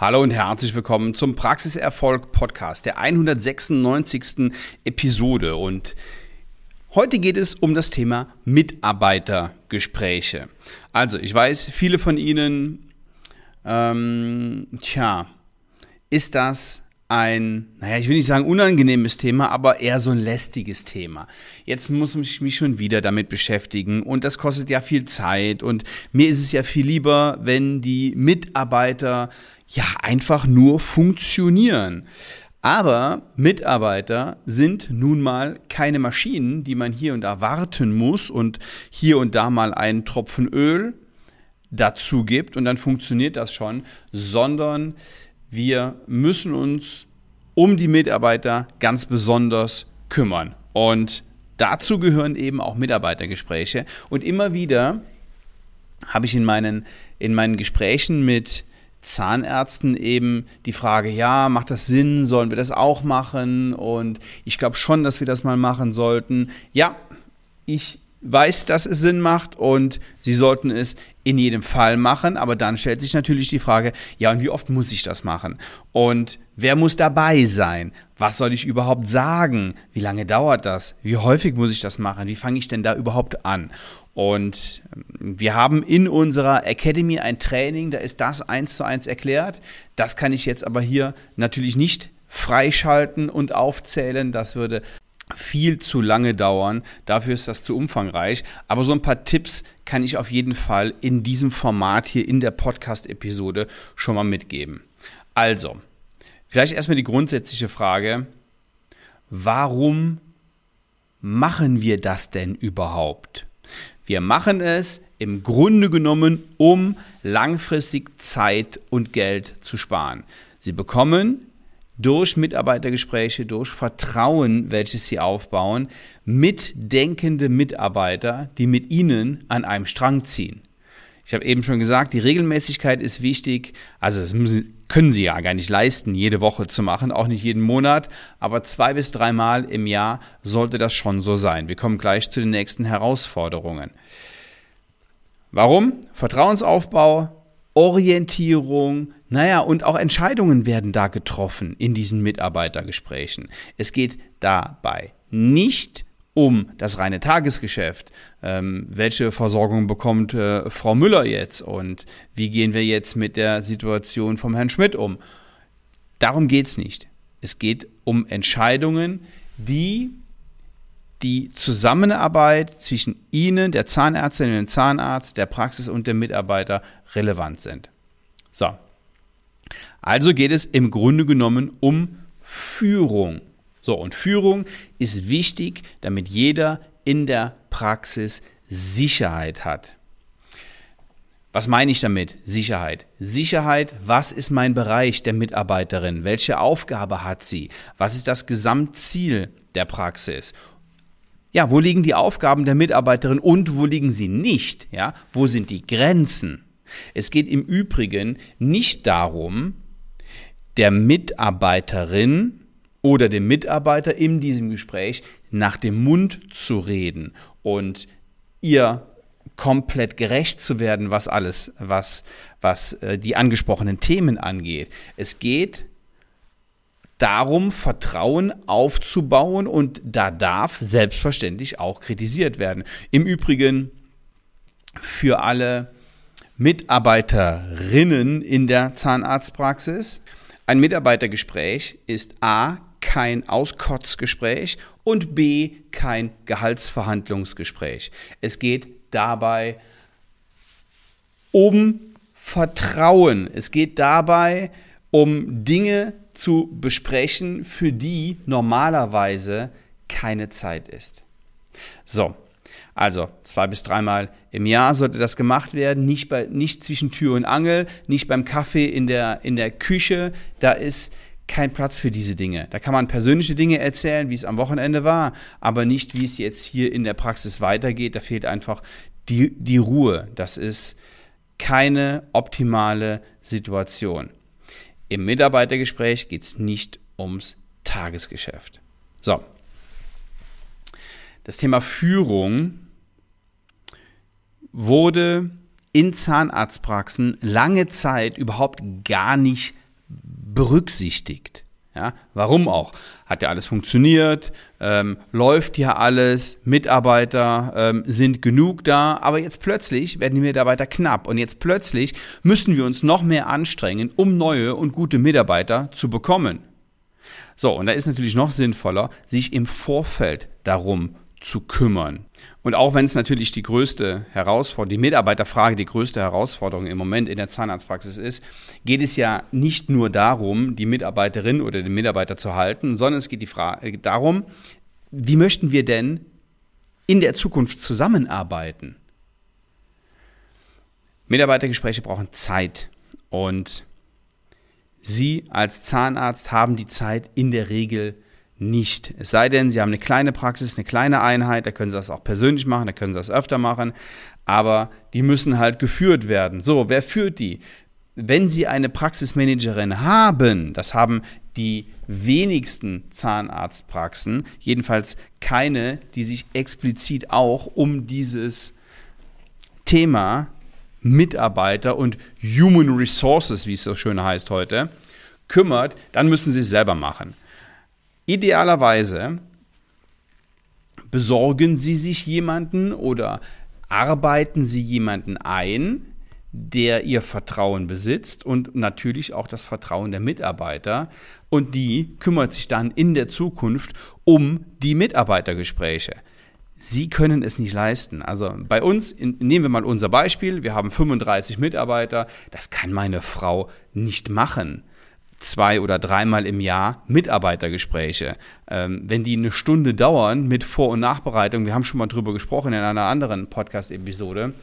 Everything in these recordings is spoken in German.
Hallo und herzlich willkommen zum Praxiserfolg Podcast, der 196. Episode. Und heute geht es um das Thema Mitarbeitergespräche. Also, ich weiß, viele von Ihnen, ähm, tja, ist das ein, naja, ich will nicht sagen unangenehmes Thema, aber eher so ein lästiges Thema. Jetzt muss ich mich schon wieder damit beschäftigen und das kostet ja viel Zeit und mir ist es ja viel lieber, wenn die Mitarbeiter ja einfach nur funktionieren. Aber Mitarbeiter sind nun mal keine Maschinen, die man hier und da warten muss und hier und da mal einen Tropfen Öl dazu gibt und dann funktioniert das schon, sondern wir müssen uns um die Mitarbeiter ganz besonders kümmern. Und dazu gehören eben auch Mitarbeitergespräche. Und immer wieder habe ich in meinen, in meinen Gesprächen mit Zahnärzten eben die Frage, ja, macht das Sinn, sollen wir das auch machen? Und ich glaube schon, dass wir das mal machen sollten. Ja, ich weiß, dass es Sinn macht und Sie sollten es in jedem Fall machen. Aber dann stellt sich natürlich die Frage, ja, und wie oft muss ich das machen? Und wer muss dabei sein? Was soll ich überhaupt sagen? Wie lange dauert das? Wie häufig muss ich das machen? Wie fange ich denn da überhaupt an? Und ähm, wir haben in unserer Academy ein Training, da ist das eins zu eins erklärt. Das kann ich jetzt aber hier natürlich nicht freischalten und aufzählen. Das würde viel zu lange dauern. Dafür ist das zu umfangreich. Aber so ein paar Tipps kann ich auf jeden Fall in diesem Format hier in der Podcast-Episode schon mal mitgeben. Also, vielleicht erstmal die grundsätzliche Frage, warum machen wir das denn überhaupt? Wir machen es im Grunde genommen, um langfristig Zeit und Geld zu sparen. Sie bekommen durch Mitarbeitergespräche, durch Vertrauen, welches sie aufbauen, mitdenkende Mitarbeiter, die mit ihnen an einem Strang ziehen. Ich habe eben schon gesagt, die Regelmäßigkeit ist wichtig. Also das können Sie ja gar nicht leisten, jede Woche zu machen, auch nicht jeden Monat, aber zwei bis dreimal im Jahr sollte das schon so sein. Wir kommen gleich zu den nächsten Herausforderungen. Warum? Vertrauensaufbau, Orientierung, naja, und auch Entscheidungen werden da getroffen in diesen Mitarbeitergesprächen. Es geht dabei nicht um das reine Tagesgeschäft. Ähm, welche Versorgung bekommt äh, Frau Müller jetzt und wie gehen wir jetzt mit der Situation vom Herrn Schmidt um? Darum geht es nicht. Es geht um Entscheidungen, die die Zusammenarbeit zwischen Ihnen, der Zahnärztin und dem Zahnarzt, der Praxis und dem Mitarbeiter relevant sind. So. Also geht es im Grunde genommen um Führung. So, und Führung ist wichtig, damit jeder in der Praxis Sicherheit hat. Was meine ich damit? Sicherheit. Sicherheit, was ist mein Bereich der Mitarbeiterin? Welche Aufgabe hat sie? Was ist das Gesamtziel der Praxis? Ja, wo liegen die Aufgaben der Mitarbeiterin und wo liegen sie nicht? Ja, wo sind die Grenzen? Es geht im Übrigen nicht darum, der Mitarbeiterin oder dem Mitarbeiter in diesem Gespräch nach dem Mund zu reden und ihr komplett gerecht zu werden, was alles, was, was äh, die angesprochenen Themen angeht. Es geht darum, Vertrauen aufzubauen und da darf selbstverständlich auch kritisiert werden. Im Übrigen für alle Mitarbeiterinnen in der Zahnarztpraxis. Ein Mitarbeitergespräch ist A kein Auskotzgespräch und B kein Gehaltsverhandlungsgespräch. Es geht dabei um Vertrauen. Es geht dabei um Dinge zu besprechen, für die normalerweise keine Zeit ist. So, also zwei bis dreimal im Jahr sollte das gemacht werden, nicht, bei, nicht zwischen Tür und Angel, nicht beim Kaffee in der, in der Küche. Da ist kein Platz für diese Dinge. Da kann man persönliche Dinge erzählen, wie es am Wochenende war, aber nicht, wie es jetzt hier in der Praxis weitergeht. Da fehlt einfach die, die Ruhe. Das ist keine optimale Situation. Im Mitarbeitergespräch geht es nicht ums Tagesgeschäft. So. Das Thema Führung wurde in Zahnarztpraxen lange Zeit überhaupt gar nicht berücksichtigt. Ja, warum auch? Hat ja alles funktioniert, ähm, läuft ja alles, Mitarbeiter ähm, sind genug da, aber jetzt plötzlich werden die Mitarbeiter knapp und jetzt plötzlich müssen wir uns noch mehr anstrengen, um neue und gute Mitarbeiter zu bekommen. So, und da ist natürlich noch sinnvoller, sich im Vorfeld darum zu kümmern. Und auch wenn es natürlich die größte Herausforderung, die Mitarbeiterfrage die größte Herausforderung im Moment in der Zahnarztpraxis ist, geht es ja nicht nur darum, die Mitarbeiterin oder den Mitarbeiter zu halten, sondern es geht die Frage äh, darum, wie möchten wir denn in der Zukunft zusammenarbeiten? Mitarbeitergespräche brauchen Zeit und Sie als Zahnarzt haben die Zeit in der Regel nicht. Es sei denn, Sie haben eine kleine Praxis, eine kleine Einheit, da können Sie das auch persönlich machen, da können Sie das öfter machen, aber die müssen halt geführt werden. So, wer führt die? Wenn Sie eine Praxismanagerin haben, das haben die wenigsten Zahnarztpraxen, jedenfalls keine, die sich explizit auch um dieses Thema Mitarbeiter und Human Resources, wie es so schön heißt heute, kümmert, dann müssen Sie es selber machen. Idealerweise besorgen Sie sich jemanden oder arbeiten Sie jemanden ein, der Ihr Vertrauen besitzt und natürlich auch das Vertrauen der Mitarbeiter. Und die kümmert sich dann in der Zukunft um die Mitarbeitergespräche. Sie können es nicht leisten. Also bei uns, nehmen wir mal unser Beispiel, wir haben 35 Mitarbeiter, das kann meine Frau nicht machen zwei oder dreimal im Jahr Mitarbeitergespräche. Ähm, wenn die eine Stunde dauern mit Vor- und Nachbereitung, wir haben schon mal drüber gesprochen in einer anderen Podcast-Episode,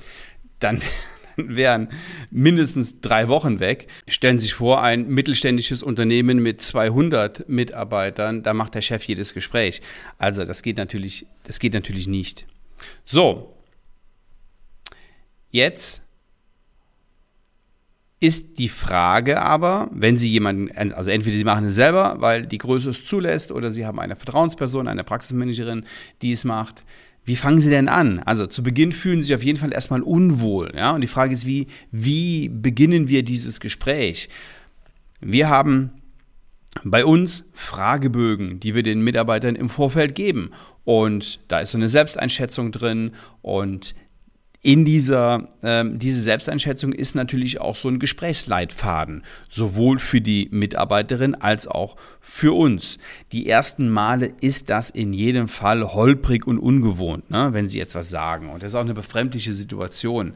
dann wären mindestens drei Wochen weg. Stellen Sie sich vor, ein mittelständisches Unternehmen mit 200 Mitarbeitern, da macht der Chef jedes Gespräch. Also das geht natürlich, das geht natürlich nicht. So, jetzt ist die Frage aber, wenn Sie jemanden, also entweder Sie machen es selber, weil die Größe es zulässt, oder Sie haben eine Vertrauensperson, eine Praxismanagerin, die es macht. Wie fangen Sie denn an? Also zu Beginn fühlen Sie sich auf jeden Fall erstmal unwohl. Ja? Und die Frage ist, wie, wie beginnen wir dieses Gespräch? Wir haben bei uns Fragebögen, die wir den Mitarbeitern im Vorfeld geben. Und da ist so eine Selbsteinschätzung drin und in dieser ähm, diese Selbsteinschätzung ist natürlich auch so ein Gesprächsleitfaden, sowohl für die Mitarbeiterin als auch für uns. Die ersten Male ist das in jedem Fall holprig und ungewohnt, ne, wenn Sie jetzt was sagen. Und das ist auch eine befremdliche Situation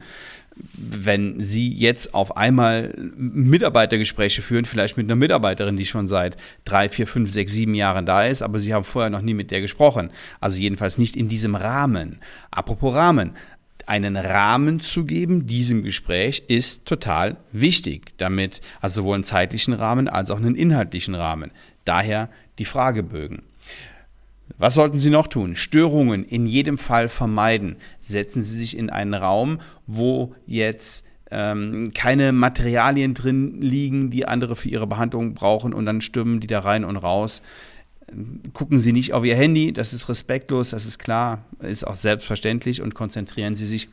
wenn Sie jetzt auf einmal Mitarbeitergespräche führen, vielleicht mit einer Mitarbeiterin, die schon seit drei, vier, fünf, sechs, sieben Jahren da ist, aber Sie haben vorher noch nie mit der gesprochen. Also jedenfalls nicht in diesem Rahmen. Apropos Rahmen einen Rahmen zu geben diesem Gespräch ist total wichtig, damit also sowohl einen zeitlichen Rahmen als auch einen inhaltlichen Rahmen. Daher die Fragebögen. Was sollten Sie noch tun? Störungen in jedem Fall vermeiden. Setzen Sie sich in einen Raum, wo jetzt ähm, keine Materialien drin liegen, die andere für ihre Behandlung brauchen und dann stürmen die da rein und raus gucken Sie nicht auf Ihr Handy, das ist respektlos, das ist klar, ist auch selbstverständlich und konzentrieren Sie sich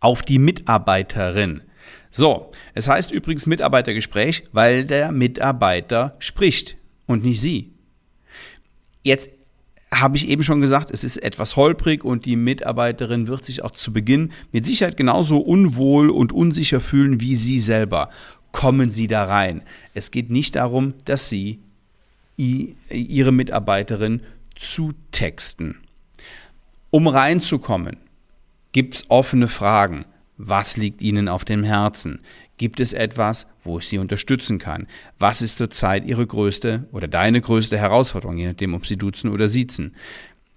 auf die Mitarbeiterin. So, es heißt übrigens Mitarbeitergespräch, weil der Mitarbeiter spricht und nicht Sie. Jetzt habe ich eben schon gesagt, es ist etwas holprig und die Mitarbeiterin wird sich auch zu Beginn mit Sicherheit genauso unwohl und unsicher fühlen wie Sie selber. Kommen Sie da rein. Es geht nicht darum, dass Sie ihre Mitarbeiterin zu texten. Um reinzukommen, gibt es offene Fragen. Was liegt Ihnen auf dem Herzen? Gibt es etwas, wo ich Sie unterstützen kann? Was ist zurzeit Ihre größte oder deine größte Herausforderung, je nachdem, ob Sie duzen oder siezen?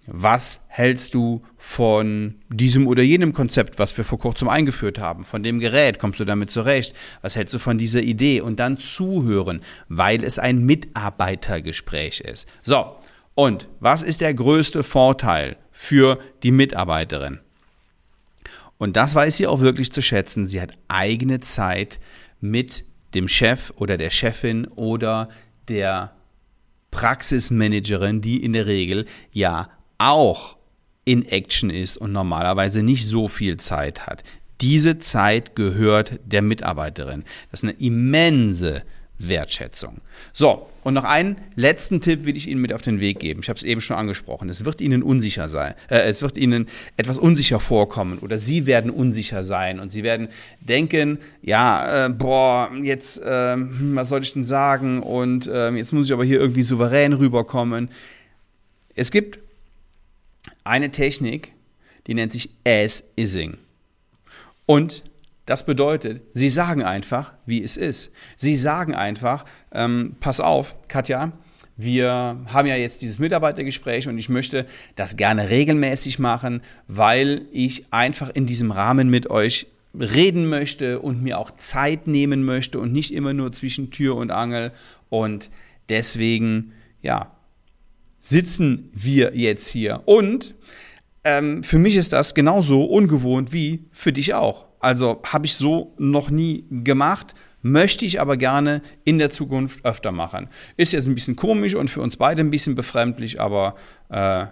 Was hältst du von diesem oder jenem Konzept, was wir vor kurzem eingeführt haben? Von dem Gerät, kommst du damit zurecht? Was hältst du von dieser Idee? Und dann zuhören, weil es ein Mitarbeitergespräch ist. So, und was ist der größte Vorteil für die Mitarbeiterin? Und das weiß sie auch wirklich zu schätzen. Sie hat eigene Zeit mit dem Chef oder der Chefin oder der Praxismanagerin, die in der Regel ja auch in Action ist und normalerweise nicht so viel Zeit hat. Diese Zeit gehört der Mitarbeiterin. Das ist eine immense Wertschätzung. So, und noch einen letzten Tipp will ich Ihnen mit auf den Weg geben. Ich habe es eben schon angesprochen. Es wird Ihnen unsicher sein. Äh, es wird Ihnen etwas unsicher vorkommen oder Sie werden unsicher sein und Sie werden denken, ja, äh, boah, jetzt, äh, was soll ich denn sagen? Und ähm, jetzt muss ich aber hier irgendwie souverän rüberkommen. Es gibt eine Technik, die nennt sich As-Ising. Und das bedeutet, sie sagen einfach, wie es ist. Sie sagen einfach, ähm, pass auf, Katja, wir haben ja jetzt dieses Mitarbeitergespräch und ich möchte das gerne regelmäßig machen, weil ich einfach in diesem Rahmen mit euch reden möchte und mir auch Zeit nehmen möchte und nicht immer nur zwischen Tür und Angel. Und deswegen, ja, sitzen wir jetzt hier. Und ähm, für mich ist das genauso ungewohnt wie für dich auch. Also habe ich so noch nie gemacht, möchte ich aber gerne in der Zukunft öfter machen. Ist jetzt ein bisschen komisch und für uns beide ein bisschen befremdlich, aber äh,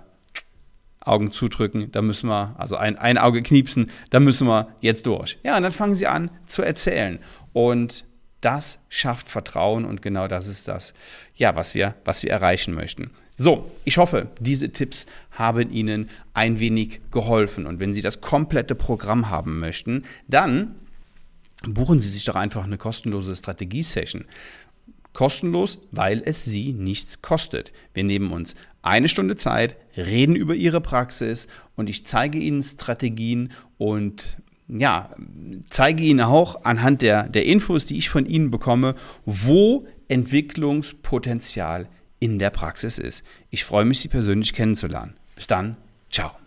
Augen zudrücken, da müssen wir, also ein, ein Auge kniepsen, da müssen wir jetzt durch. Ja, und dann fangen sie an zu erzählen. Und das schafft Vertrauen und genau das ist das, ja, was wir, was wir erreichen möchten. So, ich hoffe, diese Tipps haben Ihnen ein wenig geholfen. Und wenn Sie das komplette Programm haben möchten, dann buchen Sie sich doch einfach eine kostenlose Strategie-Session. Kostenlos, weil es Sie nichts kostet. Wir nehmen uns eine Stunde Zeit, reden über Ihre Praxis und ich zeige Ihnen Strategien und ja, zeige Ihnen auch anhand der, der Infos, die ich von Ihnen bekomme, wo Entwicklungspotenzial in der Praxis ist. Ich freue mich, Sie persönlich kennenzulernen. Bis dann, ciao.